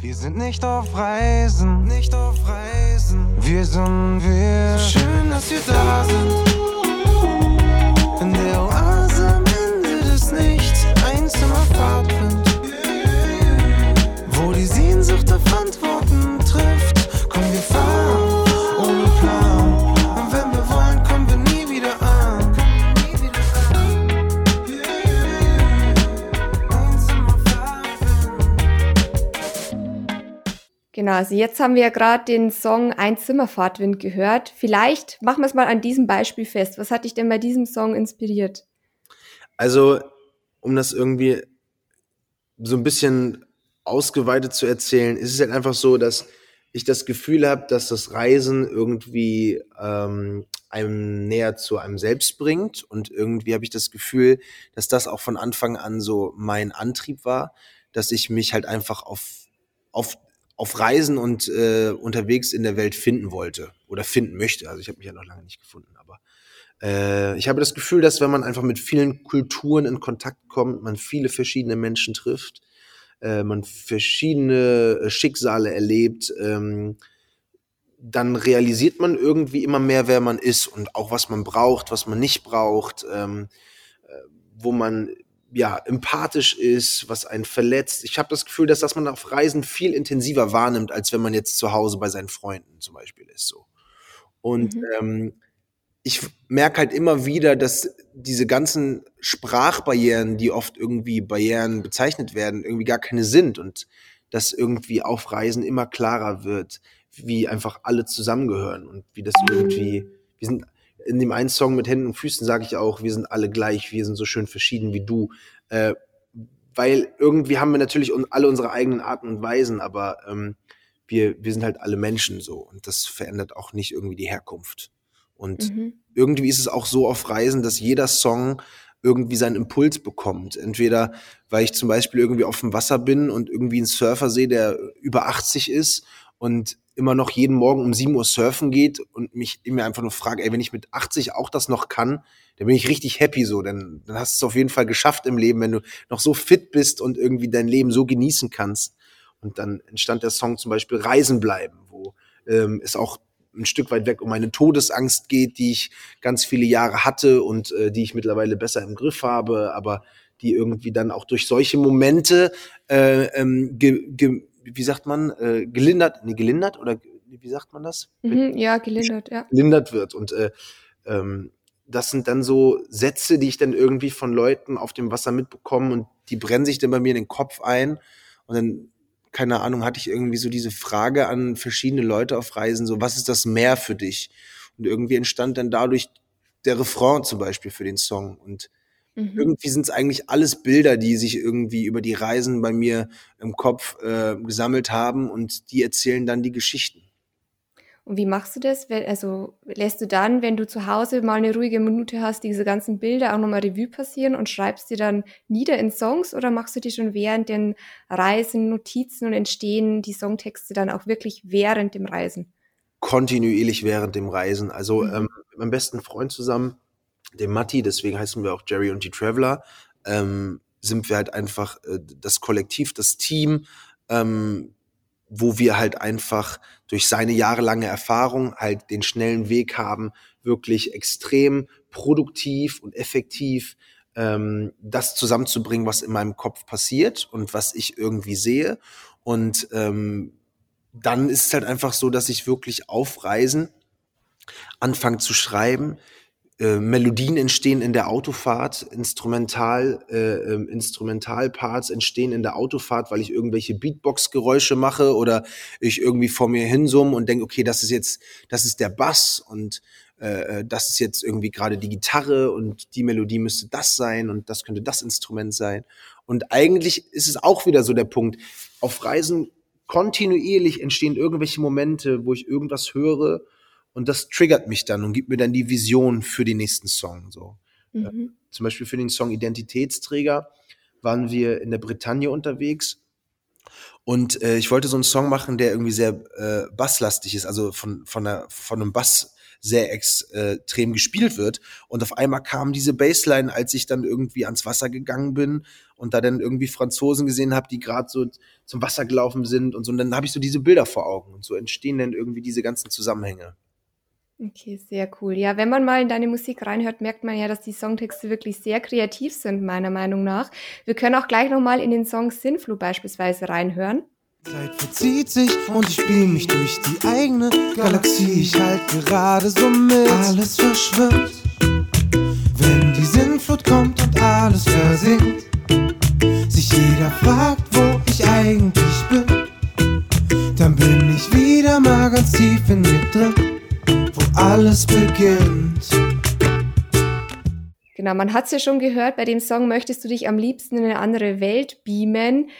S4: Wir sind nicht auf Reisen, nicht auf Reisen. Wir sind wir. So schön, dass wir da sind. In der Oase am Ende des Nichts, ein Zimmerfahrtwind. Wo die Sehnsucht auf
S1: Also jetzt haben wir ja gerade den Song Ein Zimmerfahrtwind gehört. Vielleicht machen wir es mal an diesem Beispiel fest. Was hat dich denn bei diesem Song inspiriert?
S3: Also, um das irgendwie so ein bisschen ausgeweitet zu erzählen, ist es halt einfach so, dass ich das Gefühl habe, dass das Reisen irgendwie ähm, einem näher zu einem selbst bringt. Und irgendwie habe ich das Gefühl, dass das auch von Anfang an so mein Antrieb war, dass ich mich halt einfach auf, auf auf Reisen und äh, unterwegs in der Welt finden wollte oder finden möchte. Also ich habe mich ja noch lange nicht gefunden, aber Äh, ich habe das Gefühl, dass wenn man einfach mit vielen Kulturen in Kontakt kommt, man viele verschiedene Menschen trifft, äh, man verschiedene äh, Schicksale erlebt, ähm, dann realisiert man irgendwie immer mehr, wer man ist und auch was man braucht, was man nicht braucht, ähm, äh, wo man ja empathisch ist, was einen verletzt. Ich habe das Gefühl, dass das man auf Reisen viel intensiver wahrnimmt, als wenn man jetzt zu Hause bei seinen Freunden zum Beispiel ist. So und mhm. ähm, ich merke halt immer wieder, dass diese ganzen Sprachbarrieren, die oft irgendwie Barrieren bezeichnet werden, irgendwie gar keine sind und dass irgendwie auf Reisen immer klarer wird, wie einfach alle zusammengehören und wie das irgendwie, wir sind in dem einen Song mit Händen und Füßen sage ich auch, wir sind alle gleich, wir sind so schön verschieden wie du, äh, weil irgendwie haben wir natürlich alle unsere eigenen Arten und Weisen, aber ähm, wir, wir sind halt alle Menschen so und das verändert auch nicht irgendwie die Herkunft. Und mhm. irgendwie ist es auch so auf Reisen, dass jeder Song irgendwie seinen Impuls bekommt. Entweder, weil ich zum Beispiel irgendwie auf dem Wasser bin und irgendwie einen Surfer sehe, der über 80 ist und immer noch jeden Morgen um 7 Uhr surfen geht und mich immer einfach nur frage, ey, wenn ich mit 80 auch das noch kann, dann bin ich richtig happy so. Dann, dann hast du es auf jeden Fall geschafft im Leben, wenn du noch so fit bist und irgendwie dein Leben so genießen kannst. Und dann entstand der Song zum Beispiel Reisen bleiben, wo ähm, es auch ein Stück weit weg um meine Todesangst geht, die ich ganz viele Jahre hatte und äh, die ich mittlerweile besser im Griff habe, aber die irgendwie dann auch durch solche Momente, äh, ähm, ge, ge, wie sagt man, äh, gelindert, nee, gelindert oder wie sagt man das?
S1: Mhm, ja, gelindert, ja.
S3: Gelindert wird und äh, ähm, das sind dann so Sätze, die ich dann irgendwie von Leuten auf dem Wasser mitbekomme und die brennen sich dann bei mir in den Kopf ein und dann keine Ahnung, hatte ich irgendwie so diese Frage an verschiedene Leute auf Reisen, so, was ist das Meer für dich? Und irgendwie entstand dann dadurch der Refrain zum Beispiel für den Song. Und mhm. irgendwie sind es eigentlich alles Bilder, die sich irgendwie über die Reisen bei mir im Kopf äh, gesammelt haben und die erzählen dann die Geschichten.
S1: Und wie machst du das? Also lässt du dann, wenn du zu Hause mal eine ruhige Minute hast, diese ganzen Bilder auch nochmal Revue passieren und schreibst dir dann nieder in Songs oder machst du die schon während den Reisen, Notizen und entstehen die Songtexte dann auch wirklich während dem Reisen?
S3: Kontinuierlich während dem Reisen. Also mhm. ähm, mit meinem besten Freund zusammen, dem Matti, deswegen heißen wir auch Jerry und die Traveler, ähm, sind wir halt einfach äh, das Kollektiv, das Team, ähm, wo wir halt einfach durch seine jahrelange Erfahrung halt den schnellen Weg haben, wirklich extrem produktiv und effektiv ähm, das zusammenzubringen, was in meinem Kopf passiert und was ich irgendwie sehe. Und ähm, dann ist es halt einfach so, dass ich wirklich auf Reisen anfange zu schreiben, äh, Melodien entstehen in der Autofahrt, Instrumental, äh, äh, Instrumentalparts entstehen in der Autofahrt, weil ich irgendwelche Beatbox-Geräusche mache oder ich irgendwie vor mir hinsumme und denke, okay, das ist jetzt, das ist der Bass und äh, äh, das ist jetzt irgendwie gerade die Gitarre und die Melodie müsste das sein und das könnte das Instrument sein. Und eigentlich ist es auch wieder so der Punkt. Auf Reisen kontinuierlich entstehen irgendwelche Momente, wo ich irgendwas höre und das triggert mich dann und gibt mir dann die Vision für den nächsten Song. So. Mhm. Äh, zum Beispiel für den Song Identitätsträger waren wir in der Bretagne unterwegs. Und äh, ich wollte so einen Song machen, der irgendwie sehr äh, basslastig ist, also von, von, der, von einem Bass sehr extrem gespielt wird. Und auf einmal kam diese Bassline, als ich dann irgendwie ans Wasser gegangen bin und da dann irgendwie Franzosen gesehen habe, die gerade so zum Wasser gelaufen sind und so. Und dann habe ich so diese Bilder vor Augen. Und so entstehen dann irgendwie diese ganzen Zusammenhänge.
S1: Okay, sehr cool. Ja, wenn man mal in deine Musik reinhört, merkt man ja, dass die Songtexte wirklich sehr kreativ sind, meiner Meinung nach. Wir können auch gleich nochmal in den Song Sinflu beispielsweise reinhören.
S4: Zeit verzieht sich und ich spiel mich durch die eigene Galaxie. Ich halt gerade so mit. Alles verschwimmt, wenn die Sinnflut kommt und alles versinkt. Sich jeder fragt, wo ich eigentlich bin. Dann bin ich wieder mal ganz tief in mir drin alles beginnt.
S1: Genau, man hat es ja schon gehört, bei dem Song möchtest du dich am liebsten in eine andere Welt beamen.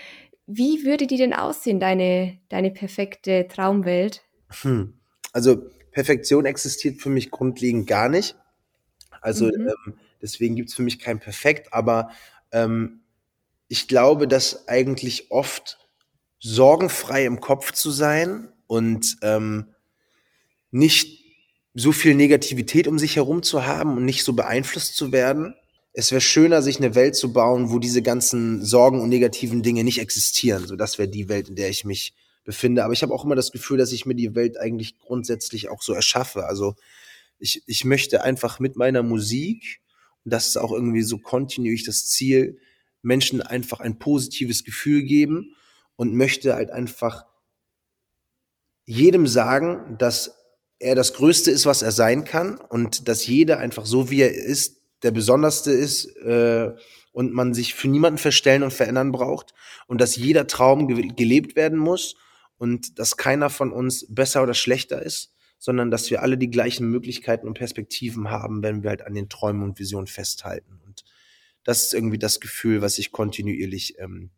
S1: Wie würde die denn aussehen, deine, deine perfekte Traumwelt?
S3: Hm. Also Perfektion existiert für mich grundlegend gar nicht. Also mhm. ähm, deswegen gibt es für mich kein Perfekt, aber ähm, ich glaube, dass eigentlich oft sorgenfrei im Kopf zu sein und ähm, nicht so viel Negativität um sich herum zu haben und nicht so beeinflusst zu werden. Es wäre schöner, sich eine Welt zu bauen, wo diese ganzen Sorgen und negativen Dinge nicht existieren. So, das wäre die Welt, in der ich mich befinde. Aber ich habe auch immer das Gefühl, dass ich mir die Welt eigentlich grundsätzlich auch so erschaffe. Also ich, ich möchte einfach mit meiner Musik, und das ist auch irgendwie so kontinuierlich das Ziel, Menschen einfach ein positives Gefühl geben und möchte halt einfach jedem sagen, dass er das Größte ist, was er sein kann und dass jeder einfach so, wie er ist, der Besonderste ist äh, und man sich für niemanden verstellen und verändern braucht und dass jeder Traum ge gelebt werden muss und dass keiner von uns besser oder schlechter ist, sondern dass wir alle die gleichen Möglichkeiten und Perspektiven haben, wenn wir halt an den Träumen und Visionen festhalten. Und das ist irgendwie das Gefühl, was ich kontinuierlich ähm,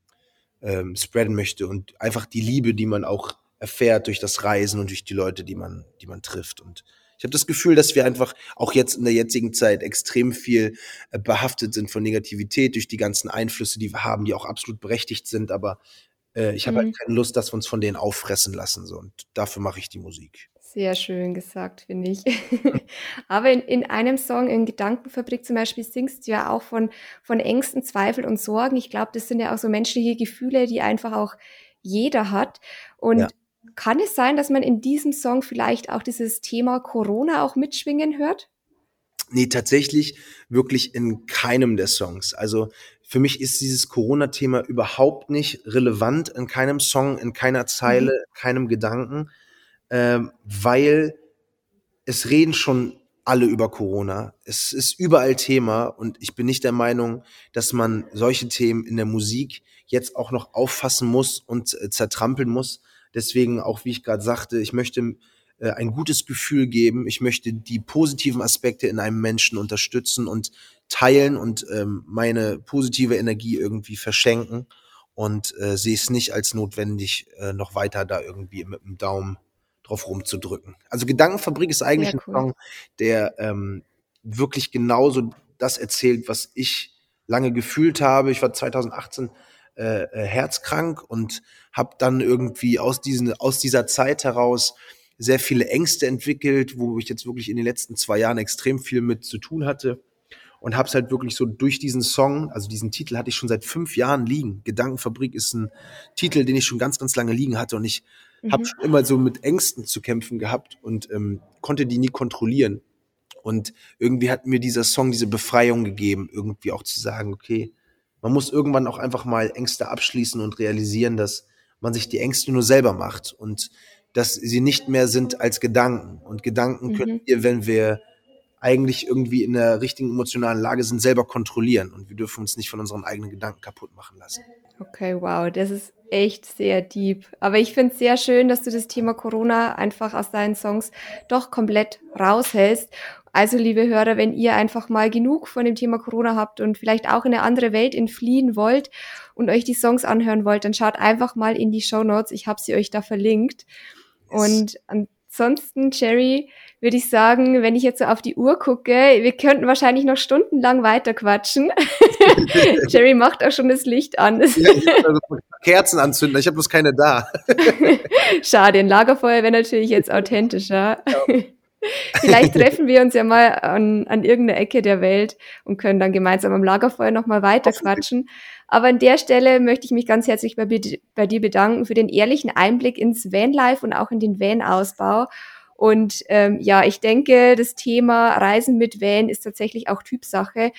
S3: ähm, spreaden möchte und einfach die Liebe, die man auch erfährt durch das Reisen und durch die Leute, die man, die man trifft. Und ich habe das Gefühl, dass wir einfach auch jetzt in der jetzigen Zeit extrem viel äh, behaftet sind von Negativität durch die ganzen Einflüsse, die wir haben, die auch absolut berechtigt sind. Aber äh, ich habe halt mhm. halt keine Lust, dass wir uns von denen auffressen lassen. So. Und dafür mache ich die Musik.
S1: Sehr schön gesagt, finde ich. Aber in, in einem Song, in Gedankenfabrik zum Beispiel, singst du ja auch von, von Ängsten, Zweifel und Sorgen. Ich glaube, das sind ja auch so menschliche Gefühle, die einfach auch jeder hat. Und ja. Kann es sein, dass man in diesem Song vielleicht auch dieses Thema Corona auch mitschwingen hört?
S3: Nee, tatsächlich wirklich in keinem der Songs. Also für mich ist dieses Corona-Thema überhaupt nicht relevant in keinem Song, in keiner Zeile, mhm. keinem Gedanken ähm, weil es reden schon alle über Corona. Es ist überall Thema und ich bin nicht der Meinung, dass man solche Themen in der Musik jetzt auch noch auffassen muss und äh, zertrampeln muss. Deswegen auch, wie ich gerade sagte, ich möchte äh, ein gutes Gefühl geben. Ich möchte die positiven Aspekte in einem Menschen unterstützen und teilen und ähm, meine positive Energie irgendwie verschenken und äh, sehe es nicht als notwendig, äh, noch weiter da irgendwie mit dem Daumen drauf rumzudrücken. Also Gedankenfabrik ist eigentlich cool. ein Song, der ähm, wirklich genauso das erzählt, was ich lange gefühlt habe. Ich war 2018 äh, äh, herzkrank und habe dann irgendwie aus, diesen, aus dieser Zeit heraus sehr viele Ängste entwickelt, wo ich jetzt wirklich in den letzten zwei Jahren extrem viel mit zu tun hatte und habe es halt wirklich so durch diesen Song, also diesen Titel hatte ich schon seit fünf Jahren liegen. Gedankenfabrik ist ein Titel, den ich schon ganz, ganz lange liegen hatte und ich mhm. habe schon immer so mit Ängsten zu kämpfen gehabt und ähm, konnte die nie kontrollieren. Und irgendwie hat mir dieser Song diese Befreiung gegeben, irgendwie auch zu sagen, okay, man muss irgendwann auch einfach mal Ängste abschließen und realisieren, dass man sich die Ängste nur selber macht und dass sie nicht mehr sind als Gedanken. Und Gedanken mhm. können wir, wenn wir eigentlich irgendwie in der richtigen emotionalen Lage sind, selber kontrollieren. Und wir dürfen uns nicht von unseren eigenen Gedanken kaputt machen lassen.
S1: Okay, wow, das ist echt sehr deep. Aber ich finde es sehr schön, dass du das Thema Corona einfach aus deinen Songs doch komplett raushältst. Also, liebe Hörer, wenn ihr einfach mal genug von dem Thema Corona habt und vielleicht auch in eine andere Welt entfliehen wollt und euch die Songs anhören wollt, dann schaut einfach mal in die Show Notes. Ich habe sie euch da verlinkt. Und ansonsten, Jerry, würde ich sagen, wenn ich jetzt so auf die Uhr gucke, wir könnten wahrscheinlich noch stundenlang weiter quatschen. Jerry macht auch schon das Licht an. ja,
S3: also Kerzen anzünden, ich habe bloß keine da.
S1: Schade, ein Lagerfeuer wäre natürlich jetzt authentischer. Ja. Vielleicht treffen wir uns ja mal an, an irgendeiner Ecke der Welt und können dann gemeinsam am Lagerfeuer nochmal weiter quatschen. Aber an der Stelle möchte ich mich ganz herzlich bei, bei dir bedanken für den ehrlichen Einblick ins Vanlife und auch in den Van-Ausbau. Und ähm, ja, ich denke, das Thema Reisen mit Van ist tatsächlich auch Typsache.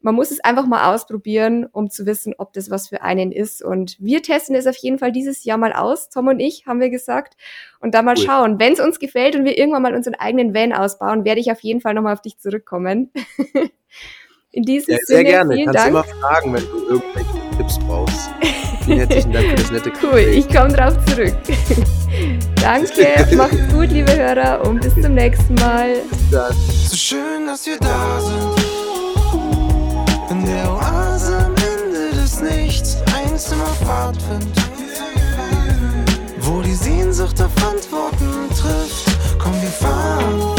S1: Man muss es einfach mal ausprobieren, um zu wissen, ob das was für einen ist. Und wir testen es auf jeden Fall dieses Jahr mal aus, Tom und ich, haben wir gesagt. Und da mal cool. schauen. Wenn es uns gefällt und wir irgendwann mal unseren eigenen Van ausbauen, werde ich auf jeden Fall nochmal auf dich zurückkommen. In diesem ja,
S3: Sinne,
S1: sehr
S3: gerne. Vielen Kannst Dank. immer fragen, wenn du irgendwelche Tipps brauchst. Vielen herzlichen Dank für das nette
S1: Gespräch. Cool, ich komme drauf zurück. Danke, macht's gut, liebe Hörer, und bis zum nächsten Mal.
S4: So schön, dass wir da sind. In der Oase am Ende des Nichts. Eins immer Fahrtwind. Wo die Sehnsucht auf Antworten trifft. Komm, wir fahren.